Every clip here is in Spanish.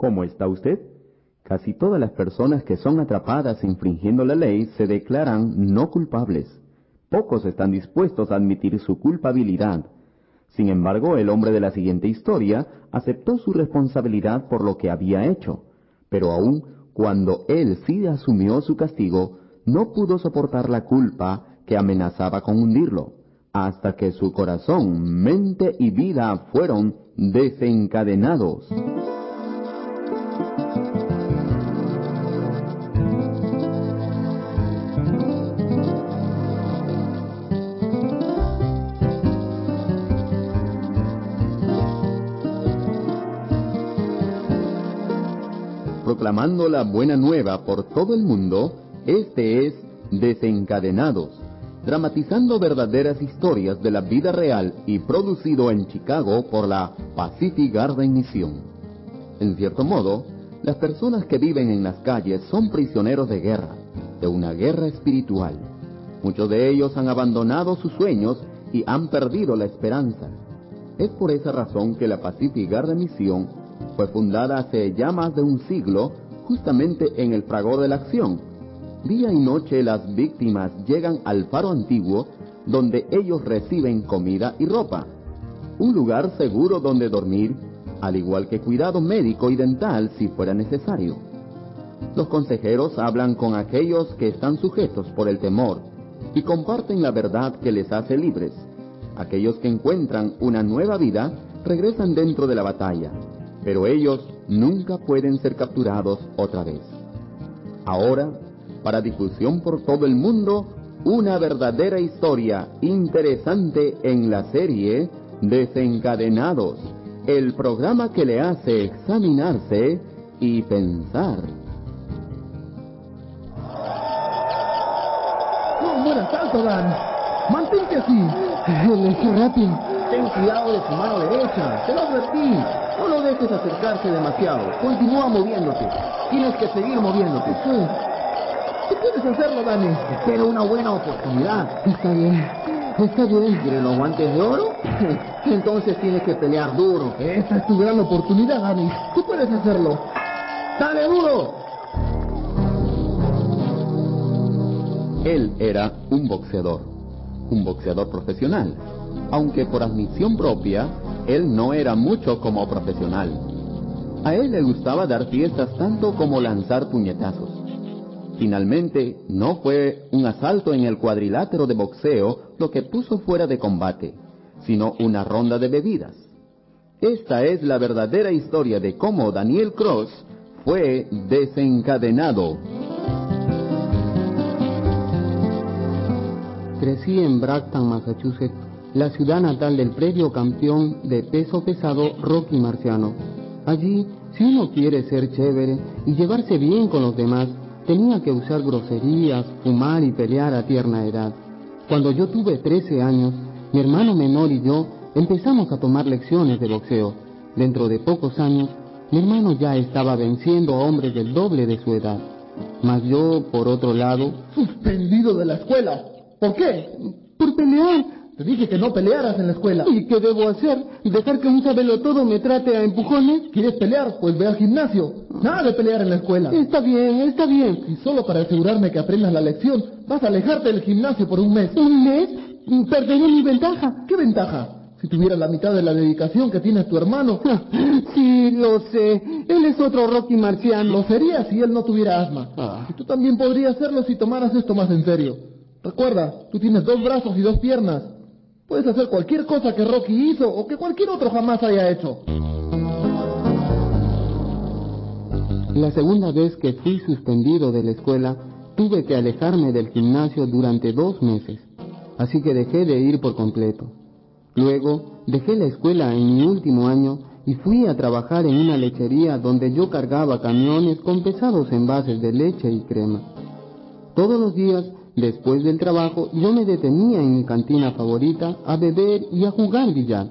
¿Cómo está usted? Casi todas las personas que son atrapadas infringiendo la ley se declaran no culpables. Pocos están dispuestos a admitir su culpabilidad. Sin embargo, el hombre de la siguiente historia aceptó su responsabilidad por lo que había hecho, pero aun cuando él sí asumió su castigo, no pudo soportar la culpa que amenazaba con hundirlo, hasta que su corazón, mente y vida fueron desencadenados. Proclamando la buena nueva por todo el mundo, este es Desencadenados, dramatizando verdaderas historias de la vida real y producido en Chicago por la Pacific Garden Mission. En cierto modo, las personas que viven en las calles son prisioneros de guerra, de una guerra espiritual. Muchos de ellos han abandonado sus sueños y han perdido la esperanza. Es por esa razón que la Pacific Garden Mission fue fundada hace ya más de un siglo justamente en el fragor de la acción. Día y noche las víctimas llegan al faro antiguo donde ellos reciben comida y ropa, un lugar seguro donde dormir, al igual que cuidado médico y dental si fuera necesario. Los consejeros hablan con aquellos que están sujetos por el temor y comparten la verdad que les hace libres. Aquellos que encuentran una nueva vida regresan dentro de la batalla pero ellos nunca pueden ser capturados otra vez. Ahora, para difusión por todo el mundo, una verdadera historia interesante en la serie Desencadenados, el programa que le hace examinarse y pensar. No mueras tanto, Dan. Mantente así. rápido. Ten cuidado de tu mano derecha. Te lo advertí. No lo dejes acercarse demasiado. Continúa moviéndote. Tienes que seguir moviéndote. Tú puedes hacerlo, Dani. Espero una buena oportunidad. Está bien. Está bien. ¿Quieres los guantes de oro? Entonces tienes que pelear duro. Esta es tu gran oportunidad, Dani. Tú puedes hacerlo. ¡Dale duro! Él era un boxeador, un boxeador profesional, aunque por admisión propia él no era mucho como profesional. A él le gustaba dar fiestas tanto como lanzar puñetazos. Finalmente, no fue un asalto en el cuadrilátero de boxeo lo que puso fuera de combate, sino una ronda de bebidas. Esta es la verdadera historia de cómo Daniel Cross fue desencadenado. Crecí en Brackton, Massachusetts, la ciudad natal del previo campeón de peso pesado Rocky Marciano. Allí, si uno quiere ser chévere y llevarse bien con los demás, tenía que usar groserías, fumar y pelear a tierna edad. Cuando yo tuve 13 años, mi hermano menor y yo empezamos a tomar lecciones de boxeo. Dentro de pocos años, mi hermano ya estaba venciendo a hombres del doble de su edad. Mas yo, por otro lado... Suspendido de la escuela. ¿Por qué? Por pelear. Te dije que no pelearas en la escuela. ¿Y qué debo hacer? ¿Dejar que un todo me trate a empujones? ¿Quieres pelear? Pues ve al gimnasio. Nada de pelear en la escuela. Está bien, está bien. Y solo para asegurarme que aprendas la lección, vas a alejarte del gimnasio por un mes. ¿Un mes? Perderé mi ventaja. ¿Qué ventaja? Si tuvieras la mitad de la dedicación que tiene tu hermano. sí, lo sé. Él es otro Rocky marciano. Lo sería si él no tuviera asma. Ah. Y tú también podrías hacerlo si tomaras esto más en serio. Recuerda, tú tienes dos brazos y dos piernas. Puedes hacer cualquier cosa que Rocky hizo o que cualquier otro jamás haya hecho. La segunda vez que fui suspendido de la escuela, tuve que alejarme del gimnasio durante dos meses, así que dejé de ir por completo. Luego, dejé la escuela en mi último año y fui a trabajar en una lechería donde yo cargaba camiones con pesados envases de leche y crema. Todos los días Después del trabajo, yo me detenía en mi cantina favorita a beber y a jugar billar.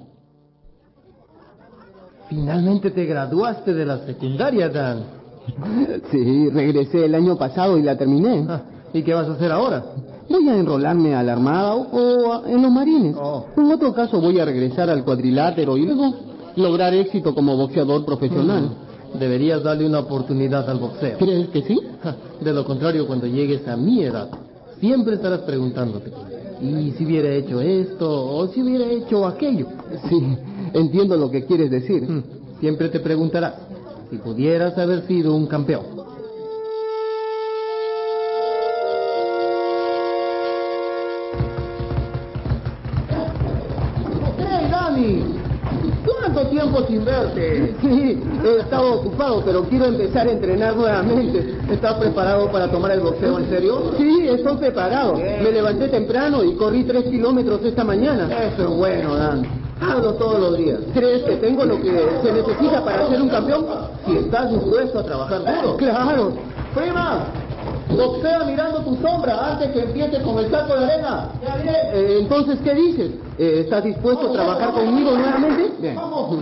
Finalmente te graduaste de la secundaria, Dan. Sí, regresé el año pasado y la terminé. Ah, ¿Y qué vas a hacer ahora? Voy a enrolarme a la Armada o, en los Marines. Oh. En otro caso voy a regresar al cuadrilátero y luego lograr éxito como boxeador profesional. Deberías darle una oportunidad al boxeo. ¿Crees que sí? De lo contrario, cuando llegues a mi edad, siempre estarás preguntándote, ¿y si hubiera hecho esto o si hubiera hecho aquello? Sí, entiendo lo que quieres decir. Mm, Siempre te preguntarás, si pudieras haber sido un campeón. ¡Hey, Dani! ¿Cuánto tiempo sin verte? Sí, he estado ocupado, pero quiero empezar a entrenar nuevamente. ¿Estás preparado para tomar el boxeo en serio? Sí, estoy preparado. Bien. Me levanté temprano y corrí tres kilómetros esta mañana. Eso es bueno, Dan. Hazlo todos los días. ¿Crees que tengo lo que se necesita para ser un campeón? Si estás dispuesto a trabajar duro. Claro. Prima, boxea mirando tu sombra antes que empieces con el saco de arena. Eh, entonces, ¿qué dices? Eh, ¿Estás dispuesto a trabajar conmigo nuevamente? Bien.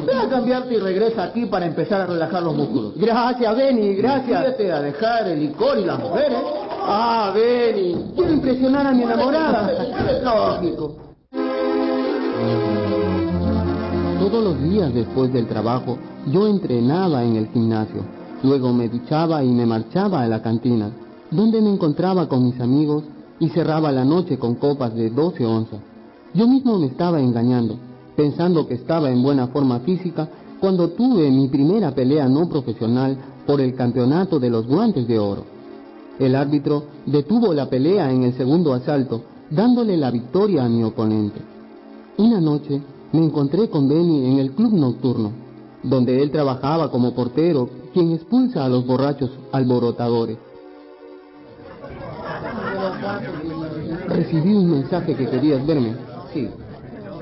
Ve a cambiarte y regresa aquí para empezar a relajar los músculos. Gracias, Benny, gracias. Decídete a dejar el licor y las mujeres. Ah, Benny, quiero impresionar a mi enamorada. Lógico. Todos los días después del trabajo, yo entrenaba en el gimnasio. Luego me duchaba y me marchaba a la cantina, donde me encontraba con mis amigos y cerraba la noche con copas de 12 onzas. Yo mismo me estaba engañando, pensando que estaba en buena forma física cuando tuve mi primera pelea no profesional por el campeonato de los guantes de oro. El árbitro detuvo la pelea en el segundo asalto, dándole la victoria a mi oponente. Una noche me encontré con Benny en el club nocturno, donde él trabajaba como portero, quien expulsa a los borrachos alborotadores. Recibí un mensaje que querías verme. Sí.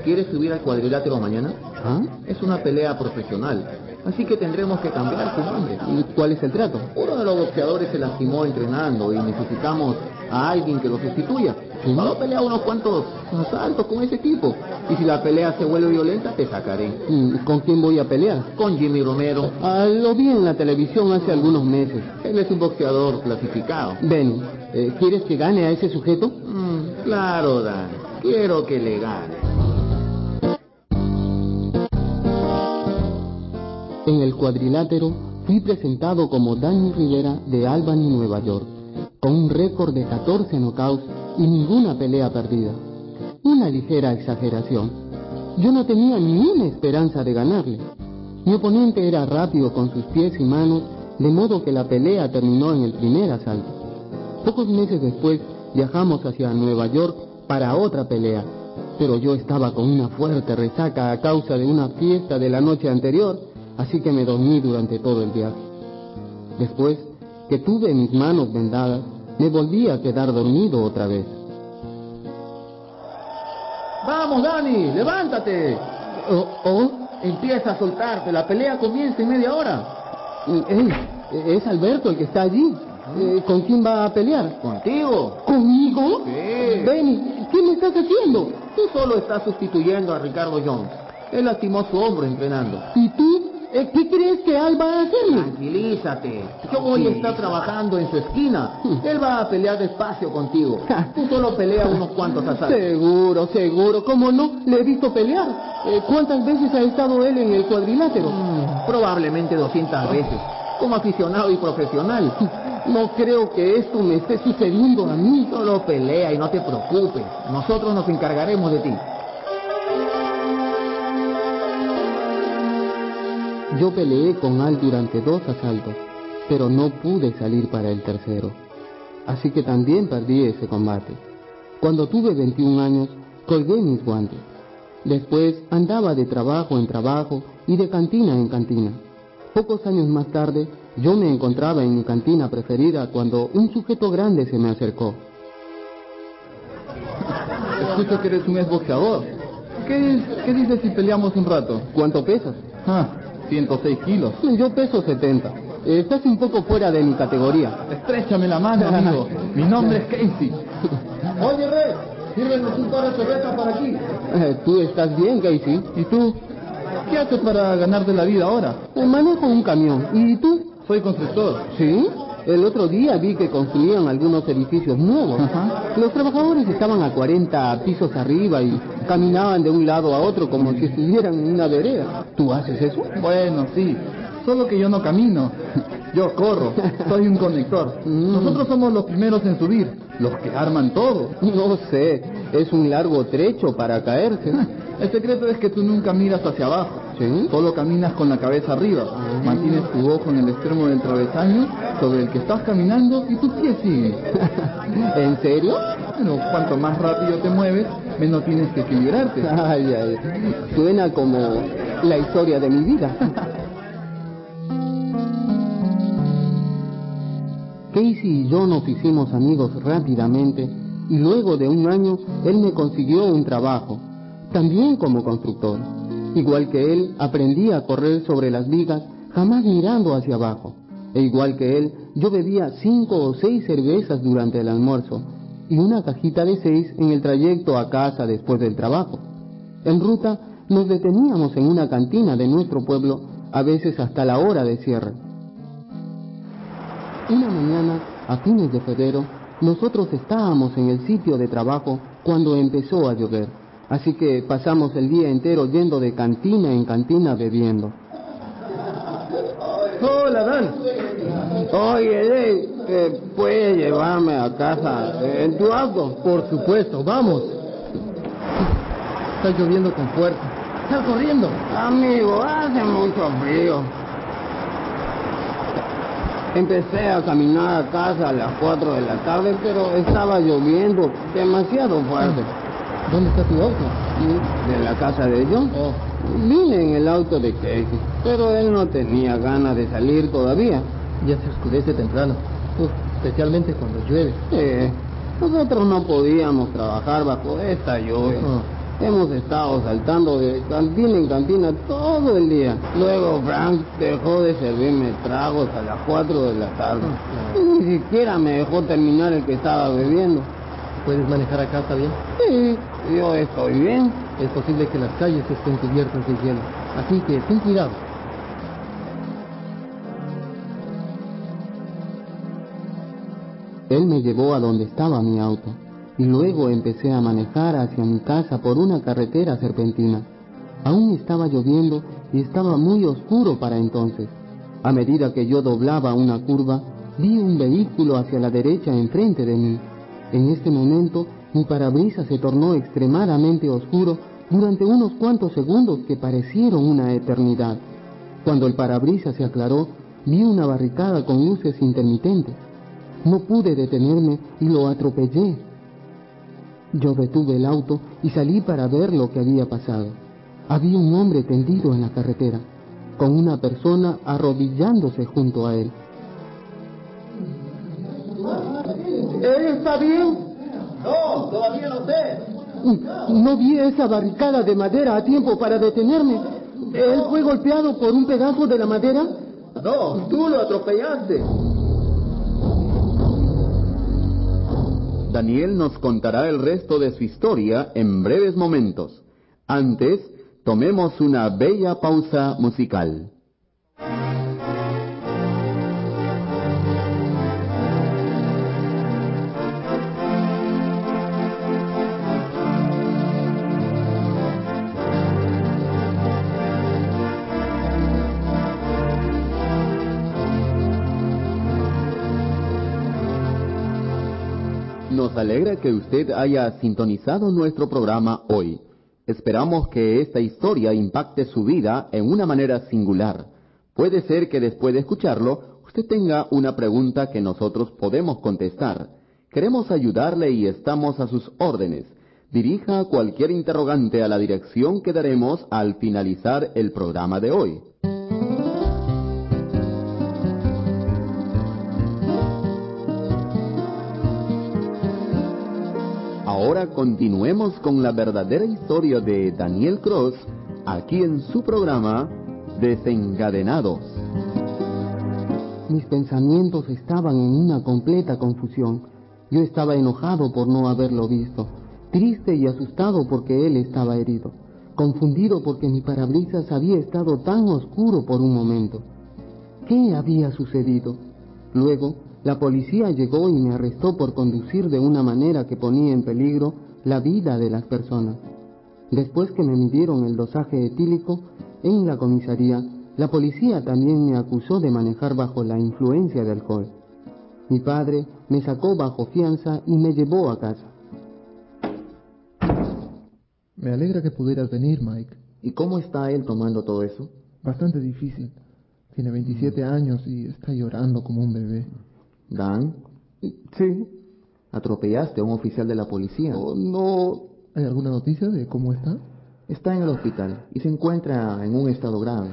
¿Quieres subir al cuadrilátero mañana? ¿Ah? Es una pelea profesional, así que tendremos que cambiar su nombre. ¿Y cuál es el trato? Uno de los boxeadores se lastimó entrenando y necesitamos a alguien que lo sustituya. ¿Sí? Solo pelea unos cuantos asaltos con ese equipo. Y si la pelea se vuelve violenta, te sacaré. Mm, ¿Con quién voy a pelear? Con Jimmy Romero. Ah, lo vi en la televisión hace algunos meses. Él es un boxeador clasificado. Benny, eh, ¿quieres que gane a ese sujeto? Claro, Dan. Quiero que le gane. En el cuadrilátero fui presentado como Danny Rivera de Albany, Nueva York, con un récord de 14 knockouts y ninguna pelea perdida. Una ligera exageración. Yo no tenía ni una esperanza de ganarle. Mi oponente era rápido con sus pies y manos, de modo que la pelea terminó en el primer asalto. Pocos meses después viajamos hacia Nueva York para otra pelea, pero yo estaba con una fuerte resaca a causa de una fiesta de la noche anterior, así que me dormí durante todo el viaje. Después que tuve mis manos vendadas, me volví a quedar dormido otra vez. ¡Vamos, Dani! ¡Levántate! Oh, oh, Empieza a soltarte. La pelea comienza en media hora. ey, es Alberto el que está allí. Eh, ¿Con quién va a pelear? ¿Contigo? ¿Conmigo? Sí. Benny, ¿qué me estás haciendo? Tú solo estás sustituyendo a Ricardo Jones. Él lastimó su hombro entrenando. ¿Y tú? Eh, ¿Qué crees que Al va a hacerme? Tranquilízate. A estar trabajando en su esquina. Él va a pelear despacio contigo. Tú solo pelea unos cuantos asaltos. Seguro, seguro. ¿Cómo no? Le he visto pelear. Eh, ¿Cuántas veces ha estado él en el cuadrilátero? Mm, probablemente 200 veces. Como aficionado y profesional. No creo que esto me esté sucediendo a mí. Solo pelea y no te preocupes. Nosotros nos encargaremos de ti. Yo peleé con Al durante dos asaltos, pero no pude salir para el tercero. Así que también perdí ese combate. Cuando tuve 21 años, colgué mis guantes. Después andaba de trabajo en trabajo y de cantina en cantina. Pocos años más tarde, yo me encontraba en mi cantina preferida cuando un sujeto grande se me acercó. Escucho que eres un exboxeador. ¿Qué, ¿Qué dices si peleamos un rato? ¿Cuánto pesas? Ah, 106 kilos. Yo peso 70. Estás un poco fuera de mi categoría. Estrechame la mano, amigo. Mi nombre es Casey. Oye, Red, sírveme un par de cervezas para aquí. Eh, ¿Tú estás bien, Casey? ¿Y tú? ¿Qué haces para ganarte la vida ahora? Eh, Manejo un camión. ¿Y tú? Soy constructor. ¿Sí? El otro día vi que construían algunos edificios nuevos. Ajá. Los trabajadores estaban a 40 pisos arriba y caminaban de un lado a otro como si estuvieran en una vereda. ¿Tú haces eso? Bueno, sí. Solo que yo no camino. Yo corro. Soy un conector. Mm. Nosotros somos los primeros en subir. Los que arman todo. No sé, es un largo trecho para caerse. El secreto es que tú nunca miras hacia abajo. ¿Sí? Solo caminas con la cabeza arriba. Mantienes tu ojo en el extremo del travesaño sobre el que estás caminando y tus pies siguen. ¿En serio? Bueno, cuanto más rápido te mueves, menos tienes que equilibrarte. Ay, ay, suena como la historia de mi vida. Casey y yo nos hicimos amigos rápidamente y luego de un año él me consiguió un trabajo, también como constructor. Igual que él, aprendí a correr sobre las vigas, jamás mirando hacia abajo. E igual que él, yo bebía cinco o seis cervezas durante el almuerzo y una cajita de seis en el trayecto a casa después del trabajo. En ruta nos deteníamos en una cantina de nuestro pueblo, a veces hasta la hora de cierre. Una mañana, a fines de febrero, nosotros estábamos en el sitio de trabajo cuando empezó a llover, así que pasamos el día entero yendo de cantina en cantina bebiendo. Hola, Dan. Oye, eh, ¿puedes llevarme a casa en tu auto? Por supuesto, vamos. Está lloviendo con fuerza. Sal corriendo. Amigo, hace mucho frío. Empecé a caminar a casa a las 4 de la tarde, pero estaba lloviendo demasiado fuerte. ¿Dónde está tu auto? De la casa de John. Oh, Vine en el auto de Casey, pero él no tenía ganas de salir todavía. ya se oscurece temprano. Uf, especialmente cuando llueve. Eh, nosotros no podíamos trabajar bajo esta lluvia. Oh. Hemos estado saltando de cantina en cantina todo el día. Luego Frank dejó de servirme tragos a las 4 de la tarde. Y ni siquiera me dejó terminar el que estaba bebiendo. ¿Puedes manejar a casa bien? Sí, yo estoy bien. Es posible que las calles estén cubiertas de hielo. Así que ten cuidado. Él me llevó a donde estaba mi auto y luego empecé a manejar hacia mi casa por una carretera serpentina. Aún estaba lloviendo y estaba muy oscuro para entonces. A medida que yo doblaba una curva, vi un vehículo hacia la derecha enfrente de mí. En este momento, mi parabrisas se tornó extremadamente oscuro durante unos cuantos segundos que parecieron una eternidad. Cuando el parabrisas se aclaró, vi una barricada con luces intermitentes. No pude detenerme y lo atropellé. Yo detuve el auto y salí para ver lo que había pasado. Había un hombre tendido en la carretera, con una persona arrodillándose junto a él. ¿Él está bien? No, todavía no sé. No vi esa barricada de madera a tiempo para detenerme. ¿Él fue golpeado por un pedazo de la madera? No, tú lo atropellaste. Daniel nos contará el resto de su historia en breves momentos. Antes, tomemos una bella pausa musical. Nos alegra que usted haya sintonizado nuestro programa hoy. Esperamos que esta historia impacte su vida en una manera singular. Puede ser que después de escucharlo, usted tenga una pregunta que nosotros podemos contestar. Queremos ayudarle y estamos a sus órdenes. Dirija cualquier interrogante a la dirección que daremos al finalizar el programa de hoy. Ahora continuemos con la verdadera historia de Daniel Cross aquí en su programa Desencadenados. Mis pensamientos estaban en una completa confusión. Yo estaba enojado por no haberlo visto, triste y asustado porque él estaba herido, confundido porque mi parabrisas había estado tan oscuro por un momento. ¿Qué había sucedido? Luego, la policía llegó y me arrestó por conducir de una manera que ponía en peligro la vida de las personas. Después que me midieron el dosaje etílico en la comisaría, La policía también me acusó de manejar bajo la influencia de alcohol. Mi padre me sacó bajo fianza y me llevó a casa. Me alegra que pudieras venir, Mike. ¿Y cómo está él tomando todo eso? Bastante difícil. Tiene 27 años y está llorando como un bebé. Dan, Sí. atropellaste a un oficial de la policía. Oh, no. ¿Hay alguna noticia de cómo está? Está en el hospital y se encuentra en un estado grave.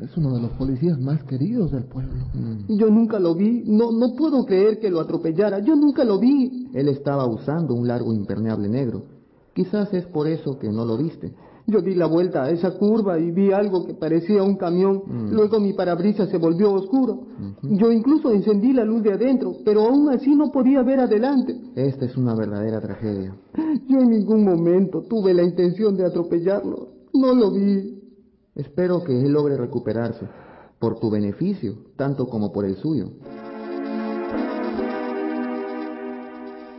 Es uno de los policías más queridos del pueblo. Yo nunca lo vi. No, no puedo creer que lo atropellara. Yo nunca lo vi. Él estaba usando un largo impermeable negro. Quizás es por eso que no lo viste. Yo di la vuelta a esa curva y vi algo que parecía un camión. Luego mi parabrisas se volvió oscuro. Yo incluso encendí la luz de adentro, pero aún así no podía ver adelante. Esta es una verdadera tragedia. Yo en ningún momento tuve la intención de atropellarlo. No lo vi. Espero que él logre recuperarse, por tu beneficio, tanto como por el suyo.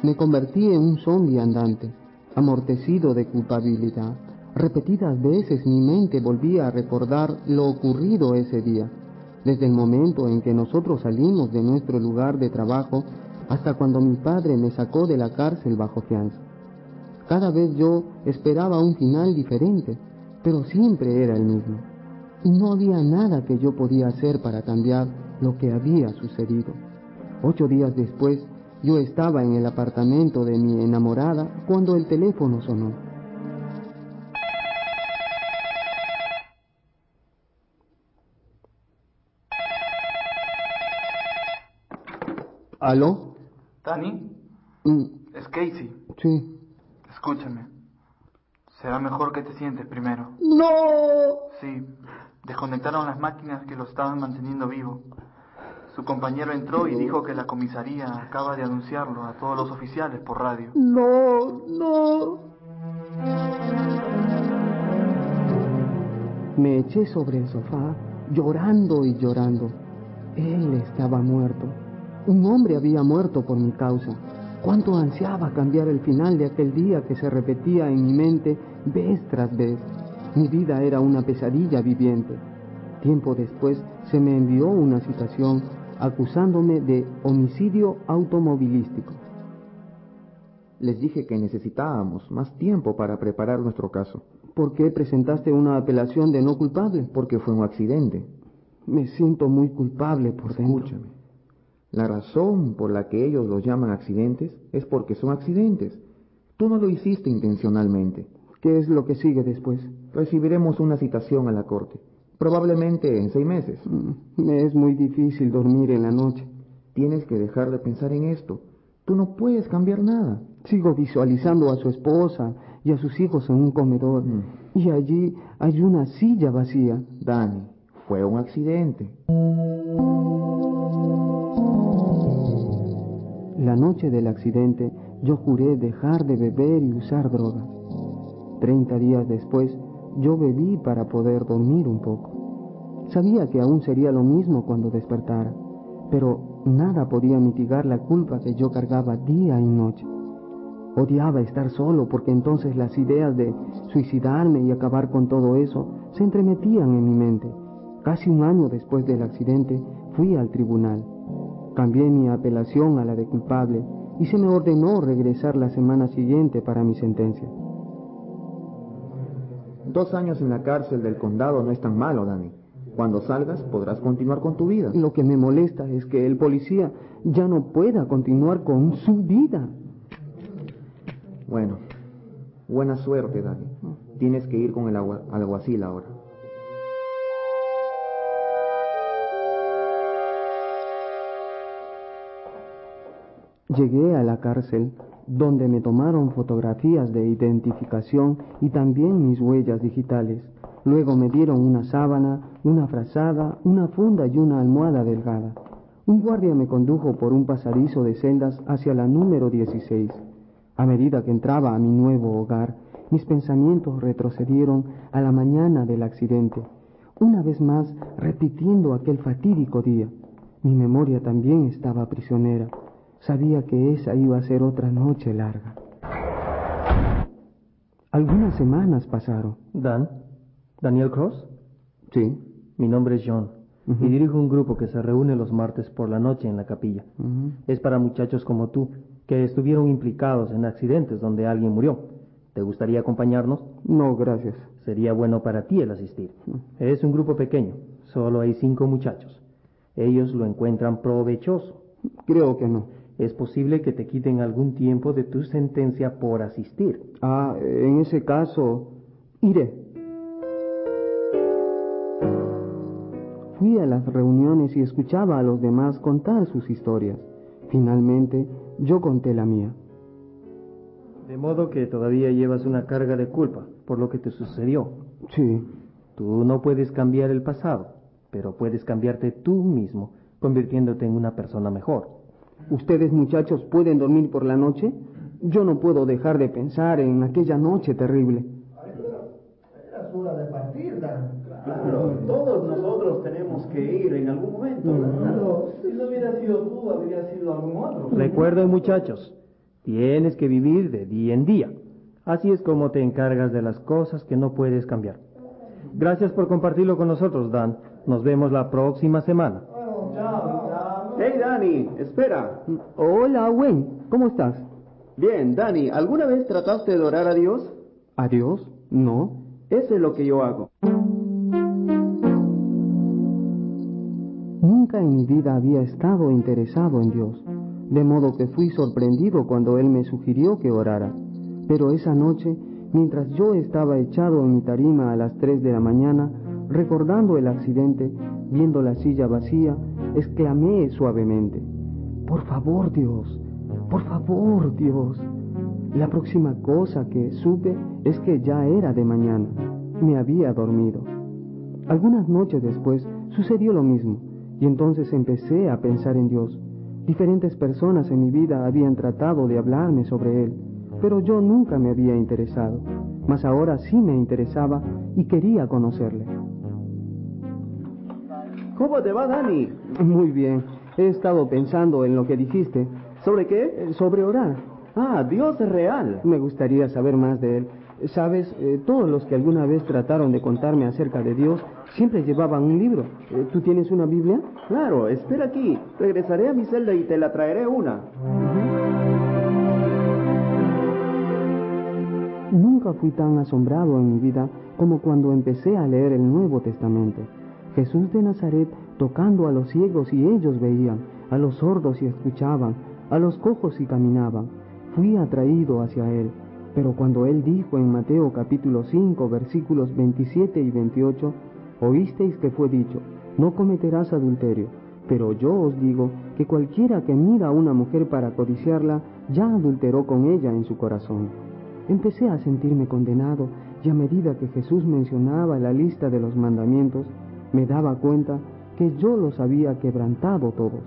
Me convertí en un zombi andante, amortecido de culpabilidad. Repetidas veces mi mente volvía a recordar lo ocurrido ese día, desde el momento en que nosotros salimos de nuestro lugar de trabajo hasta cuando mi padre me sacó de la cárcel bajo fianza. Cada vez yo esperaba un final diferente, pero siempre era el mismo. Y no había nada que yo podía hacer para cambiar lo que había sucedido. Ocho días después, yo estaba en el apartamento de mi enamorada cuando el teléfono sonó. ¿Aló? Dani, Mm, es Casey. sí. Escúchame. Será mejor que te sientes primero. ¡No! Sí, desconectaron las máquinas que lo estaban manteniendo vivo. Su compañero entró y dijo que la comisaría acaba de anunciarlo a todos los oficiales por radio. No, no. Me eché sobre el sofá, llorando y llorando. Él estaba muerto. Un hombre había muerto por mi causa. Cuánto ansiaba cambiar el final de aquel día que se repetía en mi mente vez tras vez. Mi vida era una pesadilla viviente. Tiempo después se me envió una citación acusándome de homicidio automovilístico. Les dije que necesitábamos más tiempo para preparar nuestro caso, ¿Por qué presentaste una apelación de no culpable? porque fue un accidente. Me siento muy culpable por dentro. Escúchame. La razón por la que ellos los llaman accidentes es porque son accidentes. Tú no lo hiciste intencionalmente. ¿Qué es lo que sigue después? Recibiremos una citación a la corte, probablemente en seis meses. Mm, Me es muy difícil dormir en la noche. Tienes que dejar de pensar en esto. Tú no puedes cambiar nada. Sigo visualizando a su esposa y a sus hijos en un comedor. Mm. Y allí hay una silla vacía. Dani, fue un accidente. La noche del accidente yo juré dejar de beber y usar drogas. Treinta días después yo bebí para poder dormir un poco. Sabía que aún sería lo mismo cuando despertara, pero nada podía mitigar la culpa que yo cargaba día y noche. Odiaba estar solo porque entonces las ideas de suicidarme y acabar con todo eso se entremetían en mi mente. Casi un año después del accidente fui al tribunal. Cambié mi apelación a la de culpable y se me ordenó regresar la semana siguiente para mi sentencia. Dos años en la cárcel del condado no es tan malo, Dani. Cuando salgas podrás continuar con tu vida. Lo que me molesta es que el policía ya no pueda continuar con su vida. Bueno, buena suerte, Dani. Tienes que ir con el alguacil ahora. Llegué a la cárcel donde me tomaron fotografías de identificación y también mis huellas digitales. Luego me dieron una sábana, una frazada, una funda y una almohada delgada. Un guardia me condujo por un pasadizo de celdas hacia la número 16. A medida que entraba a mi nuevo hogar, mis pensamientos retrocedieron a la mañana del accidente, una vez más repitiendo aquel fatídico día. Mi memoria también estaba prisionera. Sabía que esa iba a ser otra noche larga. Algunas semanas pasaron. Dan, Daniel Cross. Sí. Mi nombre es John y dirijo un grupo que se reúne los martes por la noche en la capilla. Es para muchachos como tú que estuvieron implicados en accidentes donde alguien murió. ¿Te gustaría acompañarnos? No, gracias. Sería bueno para ti el asistir. Es un grupo pequeño, solo hay cinco muchachos. Ellos lo encuentran provechoso. Creo que no. Es posible que te quiten algún tiempo de tu sentencia por asistir. Ah, en ese caso, iré. Fui a las reuniones y escuchaba a los demás contar sus historias. Finalmente, yo conté la mía. De modo que todavía llevas una carga de culpa por lo que te sucedió. Sí. Tú no puedes cambiar el pasado, pero puedes cambiarte tú mismo, convirtiéndote en una persona mejor. ¿Ustedes muchachos pueden dormir por la noche? Yo no puedo dejar de pensar en aquella noche terrible. Era hora de partir, Dan. Claro, todos nosotros tenemos que ir en algún momento. Claro, si no hubiera sido tú, habría sido algún otro. Recuerden, muchachos, tienes que vivir de día en día. Así es como te encargas de las cosas que no puedes cambiar. Gracias por compartirlo con nosotros, Dan. Nos vemos la próxima semana. Hey, Dani, espera. Hola, Wayne. ¿Cómo estás? Bien, Dani, ¿alguna vez trataste de orar a Dios? ¿A Dios? No. Eso es lo que yo hago. Nunca en mi vida había estado interesado en Dios, de modo que fui sorprendido cuando Él me sugirió que orara. Pero esa noche, mientras yo estaba echado en mi tarima a las tres de la mañana, recordando el accidente, viendo la silla vacía, exclamé suavemente, Por favor, Dios, por favor, Dios. La próxima cosa que supe es que ya era de mañana. Me había dormido. Algunas noches después sucedió lo mismo, y entonces empecé a pensar en Dios. Diferentes personas en mi vida habían tratado de hablarme sobre Él, pero yo nunca me había interesado. Mas ahora sí me interesaba y quería conocerle. ¿Cómo te va, Dani? Muy bien. He estado pensando en lo que dijiste. ¿Sobre qué? Sobre orar. Ah, Dios es real. Me gustaría saber más de él. Sabes, eh, todos los que alguna vez trataron de contarme acerca de Dios siempre llevaban un libro. Eh, ¿Tú tienes una Biblia? Claro, espera aquí. Regresaré a mi celda y te la traeré una. Nunca fui tan asombrado en mi vida como cuando empecé a leer el Nuevo Testamento. Jesús de Nazaret tocando a los ciegos y ellos veían, a los sordos y escuchaban, a los cojos y caminaban. Fui atraído hacia Él. Pero cuando Él dijo en Mateo capítulo 5 versículos 27 y 28, oísteis que fue dicho, no cometerás adulterio. Pero yo os digo que cualquiera que mira a una mujer para codiciarla, ya adulteró con ella en su corazón. Empecé a sentirme condenado y a medida que Jesús mencionaba la lista de los mandamientos, me daba cuenta que yo los había quebrantado todos.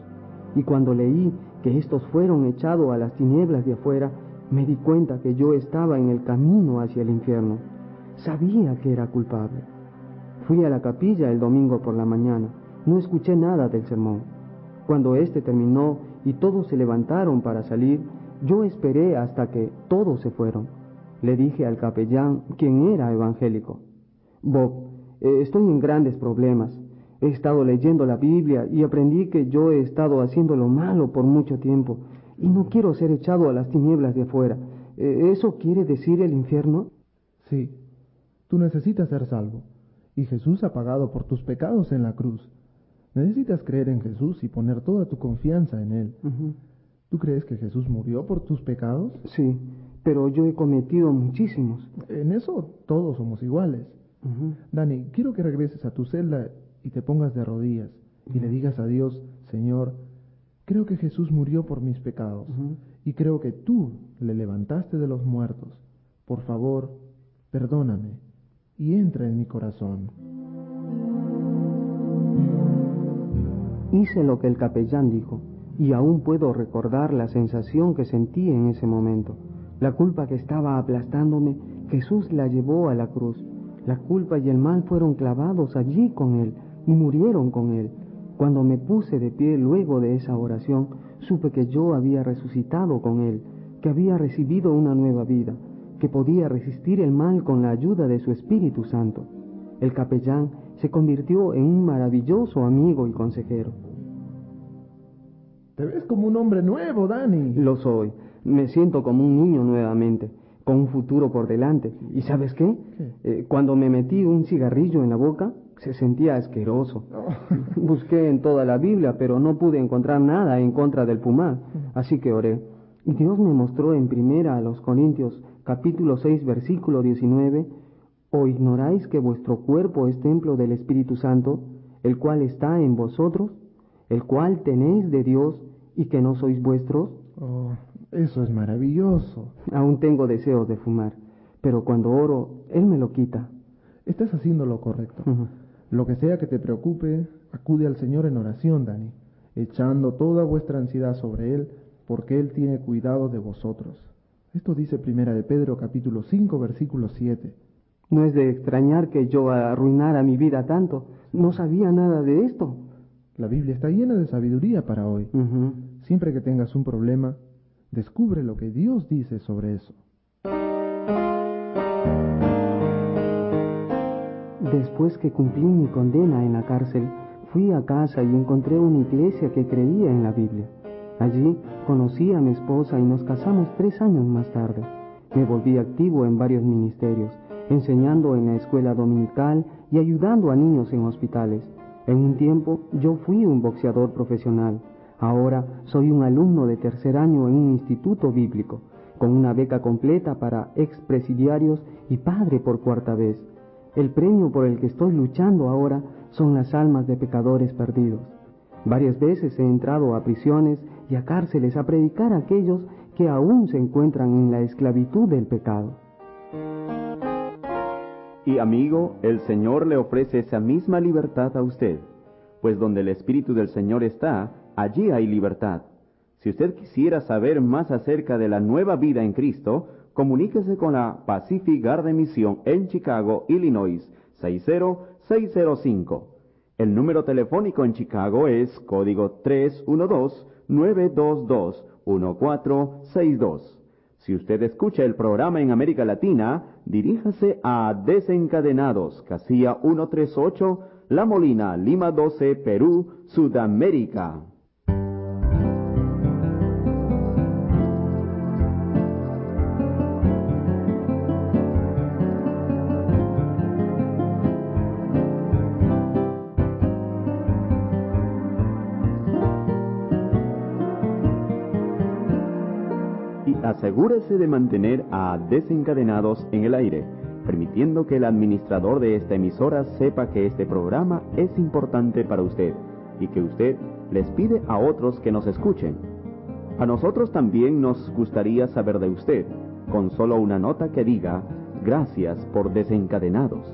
Y cuando leí que estos fueron echados a las tinieblas de afuera, me di cuenta que yo estaba en el camino hacia el infierno. Sabía que era culpable. Fui a la capilla el domingo por la mañana. No escuché nada del sermón. Cuando éste terminó y todos se levantaron para salir, yo esperé hasta que todos se fueron. Le dije al capellán, quien era evangélico, Bob, eh, estoy en grandes problemas. He estado leyendo la Biblia y aprendí que yo he estado haciendo lo malo por mucho tiempo y no quiero ser echado a las tinieblas de afuera. Eh, ¿Eso quiere decir el infierno? Sí, tú necesitas ser salvo y Jesús ha pagado por tus pecados en la cruz. Necesitas creer en Jesús y poner toda tu confianza en Él. ¿Tú crees que Jesús murió por tus pecados? Sí, pero yo he cometido muchísimos. En eso todos somos iguales. Dani, quiero que regreses a tu celda y te pongas de rodillas y le digas a Dios, Señor, creo que Jesús murió por mis pecados y creo que tú le levantaste de los muertos. Por favor, perdóname y entra en mi corazón. Hice lo que el capellán dijo, y aún puedo recordar la sensación que sentí en ese momento. La culpa que estaba aplastándome, Jesús la llevó a la cruz. La culpa y el mal fueron clavados allí con Él y murieron con Él. Cuando me puse de pie luego de esa oración, supe que yo había resucitado con Él, que había recibido una nueva vida, que podía resistir el mal con la ayuda de su Espíritu Santo. El capellán, se convirtió en un maravilloso amigo y consejero. Te ves como un hombre nuevo, Dani. Lo soy. Me siento como un niño nuevamente, con un futuro por delante. ¿Y sabes qué? Eh, cuando me metí un cigarrillo en la boca, se sentía asqueroso. Busqué en toda la Biblia, pero no pude encontrar nada en contra del fumar. Así que oré. Y Dios me mostró en primera a los Corintios, capítulo 6, versículo 19, ¿O ignoráis que vuestro cuerpo es templo del Espíritu Santo, el cual está en vosotros, el cual tenéis de Dios y que no sois vuestros? Oh, eso es maravilloso. Aún tengo deseos de fumar, pero cuando oro, Él me lo quita. Estás haciendo lo correcto. Lo que sea que te preocupe, acude al Señor en oración, Dani, echando toda vuestra ansiedad sobre Él, porque Él tiene cuidado de vosotros. Esto dice Primera de Pedro capítulo 5 versículo 7. No es de extrañar que yo arruinara mi vida tanto. No sabía nada de esto. La Biblia está llena de sabiduría para hoy. Siempre que tengas un problema, descubre lo que Dios dice sobre eso. Después que cumplí mi condena en la cárcel, fui a casa y encontré una iglesia que creía en la Biblia. Allí conocí a mi esposa y nos casamos tres años más tarde. Me volví activo en varios ministerios, enseñando en la escuela dominical y ayudando a niños en hospitales. En un tiempo yo fui un boxeador profesional. Ahora soy un alumno de tercer año en un instituto bíblico, con una beca completa para expresidiarios y padre por cuarta vez. El premio por el que estoy luchando ahora son las almas de pecadores perdidos. Varias veces he entrado a prisiones y a cárceles a predicar a aquellos que aún se encuentran en la esclavitud del pecado. Y amigo, el Señor le ofrece esa misma libertad a usted, pues donde el Espíritu del Señor está, allí hay libertad. Si usted quisiera saber más acerca de la nueva vida en Cristo, comuníquese con la Pacific Garden Mission en Chicago, Illinois, 60605. El número telefónico en Chicago es código 312-922-1462. Si usted escucha el programa en América Latina, diríjase a Desencadenados, casilla 138, La Molina, Lima 12, Perú, Sudamérica. Asegúrese de mantener a desencadenados en el aire, permitiendo que el administrador de esta emisora sepa que este programa es importante para usted y que usted les pide a otros que nos escuchen. A nosotros también nos gustaría saber de usted, con solo una nota que diga, gracias por desencadenados.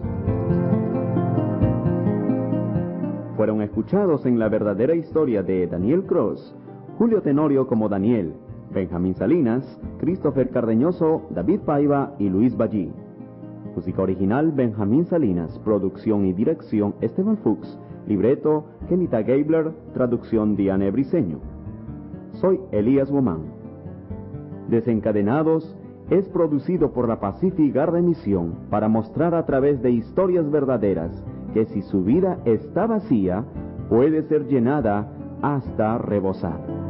Fueron escuchados en la verdadera historia de Daniel Cross, Julio Tenorio como Daniel, Benjamín Salinas, Christopher Cardeñoso, David Paiva y Luis Ballí. Música original Benjamín Salinas, producción y dirección Esteban Fuchs, libreto Kenita Gabler, traducción Diane Briseño. Soy Elías Gomán. Desencadenados es producido por la Pacific Garden Misión para mostrar a través de historias verdaderas que si su vida está vacía, puede ser llenada hasta rebosar.